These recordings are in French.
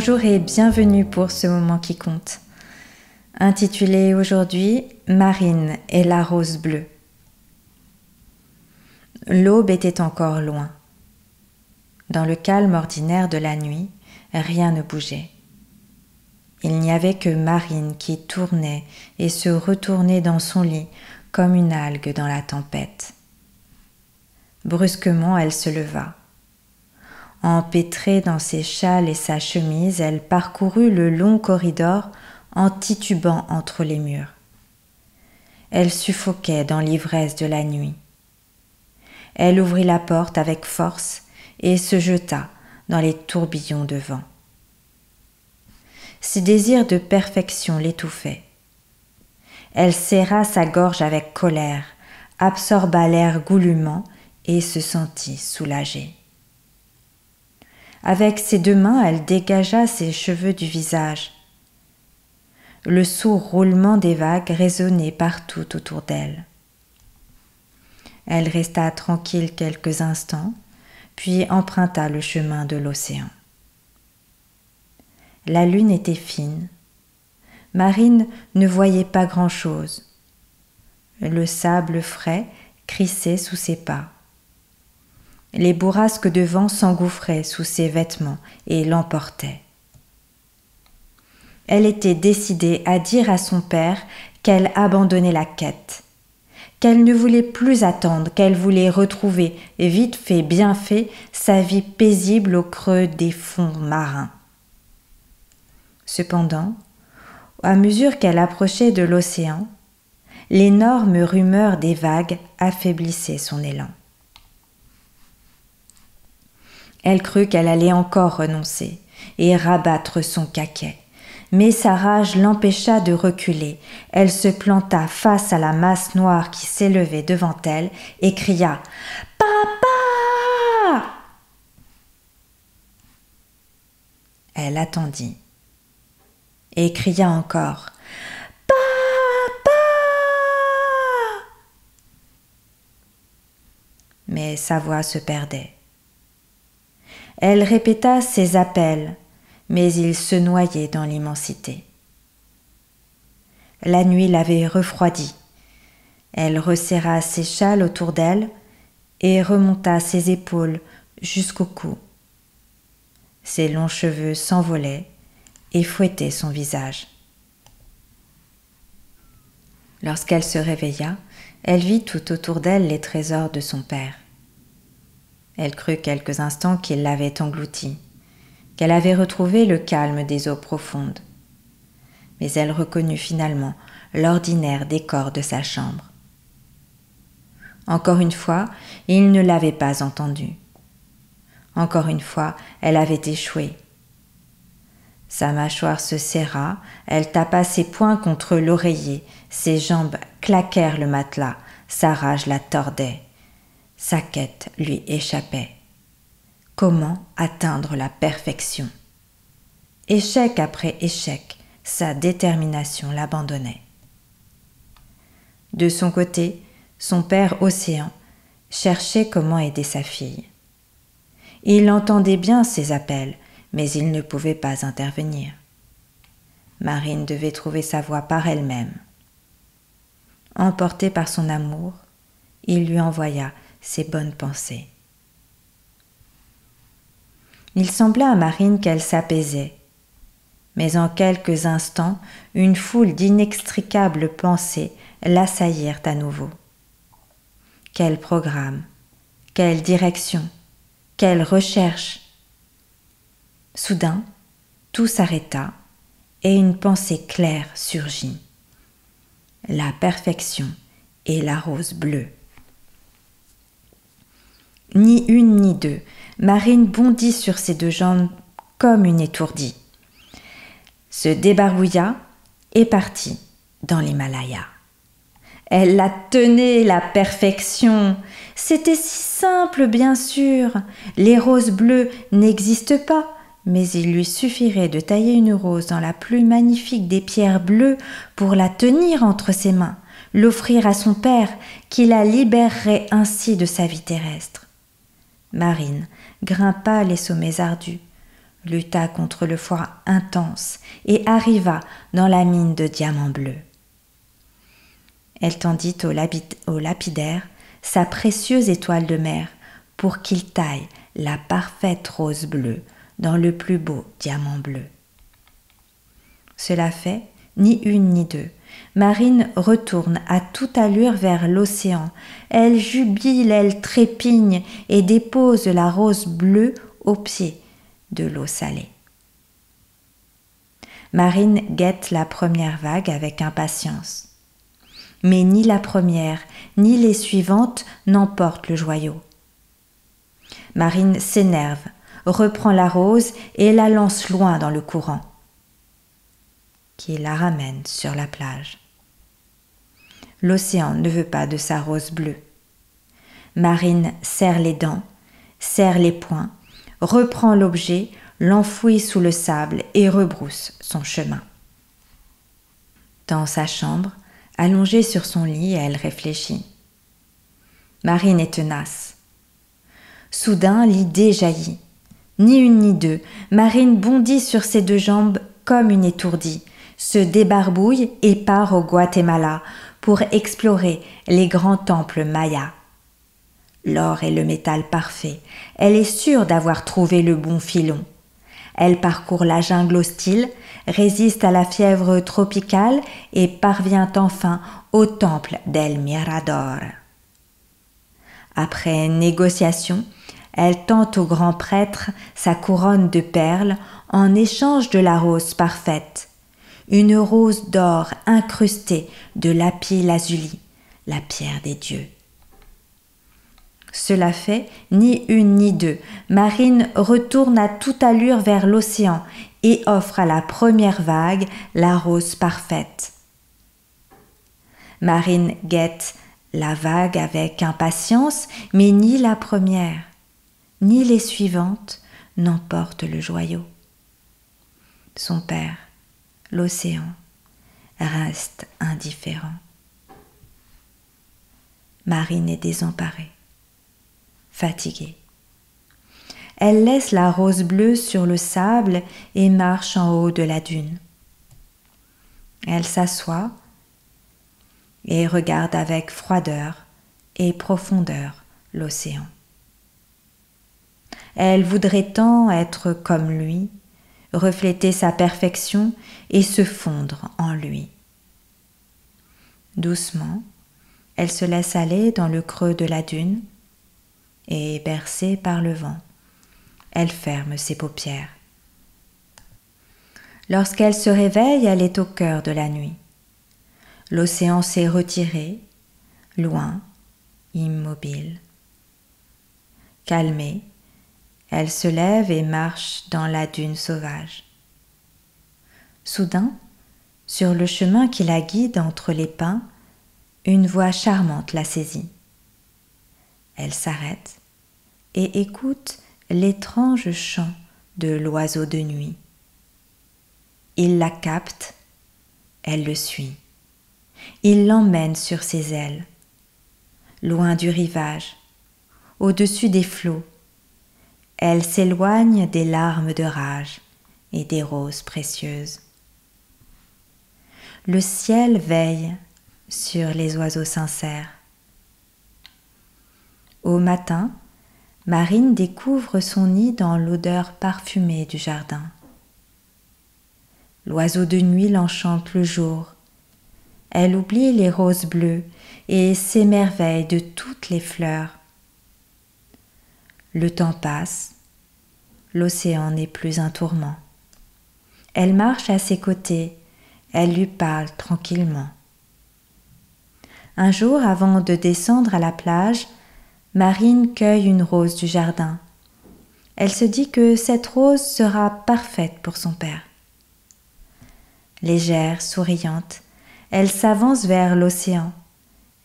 Bonjour et bienvenue pour ce moment qui compte. Intitulé aujourd'hui Marine et la rose bleue. L'aube était encore loin. Dans le calme ordinaire de la nuit, rien ne bougeait. Il n'y avait que Marine qui tournait et se retournait dans son lit comme une algue dans la tempête. Brusquement, elle se leva. Empêtrée dans ses châles et sa chemise, elle parcourut le long corridor en titubant entre les murs. Elle suffoquait dans l'ivresse de la nuit. Elle ouvrit la porte avec force et se jeta dans les tourbillons de vent. Ses désirs de perfection l'étouffaient. Elle serra sa gorge avec colère, absorba l'air goulûment et se sentit soulagée. Avec ses deux mains, elle dégagea ses cheveux du visage. Le sourd roulement des vagues résonnait partout autour d'elle. Elle resta tranquille quelques instants, puis emprunta le chemin de l'océan. La lune était fine. Marine ne voyait pas grand-chose. Le sable frais crissait sous ses pas. Les bourrasques de vent s'engouffraient sous ses vêtements et l'emportaient. Elle était décidée à dire à son père qu'elle abandonnait la quête, qu'elle ne voulait plus attendre, qu'elle voulait retrouver, vite fait, bien fait, sa vie paisible au creux des fonds marins. Cependant, à mesure qu'elle approchait de l'océan, l'énorme rumeur des vagues affaiblissait son élan. Elle crut qu'elle allait encore renoncer et rabattre son caquet. Mais sa rage l'empêcha de reculer. Elle se planta face à la masse noire qui s'élevait devant elle et cria Papa Elle attendit et cria encore Papa Mais sa voix se perdait. Elle répéta ses appels, mais ils se noyaient dans l'immensité. La nuit l'avait refroidie. Elle resserra ses châles autour d'elle et remonta ses épaules jusqu'au cou. Ses longs cheveux s'envolaient et fouettaient son visage. Lorsqu'elle se réveilla, elle vit tout autour d'elle les trésors de son père. Elle crut quelques instants qu'il l'avait engloutie, qu'elle avait retrouvé le calme des eaux profondes. Mais elle reconnut finalement l'ordinaire décor de sa chambre. Encore une fois, il ne l'avait pas entendue. Encore une fois, elle avait échoué. Sa mâchoire se serra, elle tapa ses poings contre l'oreiller, ses jambes claquèrent le matelas, sa rage la tordait. Sa quête lui échappait. Comment atteindre la perfection? Échec après échec, sa détermination l'abandonnait. De son côté, son père Océan cherchait comment aider sa fille. Il entendait bien ses appels, mais il ne pouvait pas intervenir. Marine devait trouver sa voie par elle-même. Emporté par son amour, il lui envoya ses bonnes pensées. Il sembla à Marine qu'elle s'apaisait, mais en quelques instants, une foule d'inextricables pensées l'assaillirent à nouveau. Quel programme, quelle direction, quelle recherche Soudain, tout s'arrêta et une pensée claire surgit. La perfection et la rose bleue. Ni une ni deux. Marine bondit sur ses deux jambes comme une étourdie. Se débarouilla et partit dans l'Himalaya. Elle la tenait, la perfection. C'était si simple, bien sûr. Les roses bleues n'existent pas, mais il lui suffirait de tailler une rose dans la plus magnifique des pierres bleues pour la tenir entre ses mains, l'offrir à son père, qui la libérerait ainsi de sa vie terrestre. Marine grimpa les sommets ardus, lutta contre le froid intense et arriva dans la mine de diamants bleus. Elle tendit au, lapidaire sa précieuse étoile de mer pour qu'il taille la parfaite rose bleue dans le plus beau diamant bleu. Cela fait, ni une ni deux. Marine retourne à toute allure vers l'océan. Elle jubile, elle trépigne et dépose la rose bleue au pied de l'eau salée. Marine guette la première vague avec impatience. Mais ni la première, ni les suivantes n'emportent le joyau. Marine s'énerve, reprend la rose et la lance loin dans le courant, qui la ramène sur la plage. L'océan ne veut pas de sa rose bleue. Marine serre les dents, serre les poings, reprend l'objet, l'enfouit sous le sable et rebrousse son chemin. Dans sa chambre, allongée sur son lit, elle réfléchit. Marine est tenace. Soudain, l'idée jaillit. Ni une ni deux, Marine bondit sur ses deux jambes comme une étourdie, se débarbouille et part au Guatemala pour explorer les grands temples mayas. L'or est le métal parfait. Elle est sûre d'avoir trouvé le bon filon. Elle parcourt la jungle hostile, résiste à la fièvre tropicale et parvient enfin au temple d'El Mirador. Après négociation, elle tente au grand prêtre sa couronne de perles en échange de la rose parfaite, une rose d'or incrustée de lapis lazuli, la pierre des dieux. Cela fait ni une ni deux. Marine retourne à toute allure vers l'océan et offre à la première vague la rose parfaite. Marine guette la vague avec impatience, mais ni la première, ni les suivantes n'emportent le joyau. Son père, l'océan, reste indifférent. Marine est désemparée fatiguée. Elle laisse la rose bleue sur le sable et marche en haut de la dune. Elle s'assoit et regarde avec froideur et profondeur l'océan. Elle voudrait tant être comme lui, refléter sa perfection et se fondre en lui. Doucement, elle se laisse aller dans le creux de la dune et bercée par le vent. Elle ferme ses paupières. Lorsqu'elle se réveille, elle est au cœur de la nuit. L'océan s'est retiré, loin, immobile. Calmée, elle se lève et marche dans la dune sauvage. Soudain, sur le chemin qui la guide entre les pins, une voix charmante la saisit. Elle s'arrête et écoute l'étrange chant de l'oiseau de nuit. Il la capte, elle le suit. Il l'emmène sur ses ailes, loin du rivage, au-dessus des flots. Elle s'éloigne des larmes de rage et des roses précieuses. Le ciel veille sur les oiseaux sincères. Au matin, Marine découvre son nid dans l'odeur parfumée du jardin. L'oiseau de nuit l'enchante le jour. Elle oublie les roses bleues et s'émerveille de toutes les fleurs. Le temps passe, l'océan n'est plus un tourment. Elle marche à ses côtés, elle lui parle tranquillement. Un jour, avant de descendre à la plage, Marine cueille une rose du jardin. Elle se dit que cette rose sera parfaite pour son père. Légère, souriante, elle s'avance vers l'océan,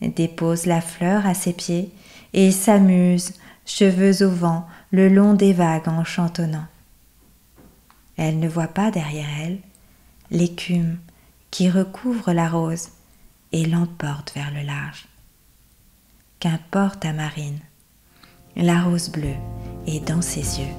dépose la fleur à ses pieds et s'amuse, cheveux au vent, le long des vagues en chantonnant. Elle ne voit pas derrière elle l'écume qui recouvre la rose et l'emporte vers le large qu'importe à Marine. La rose bleue est dans ses yeux.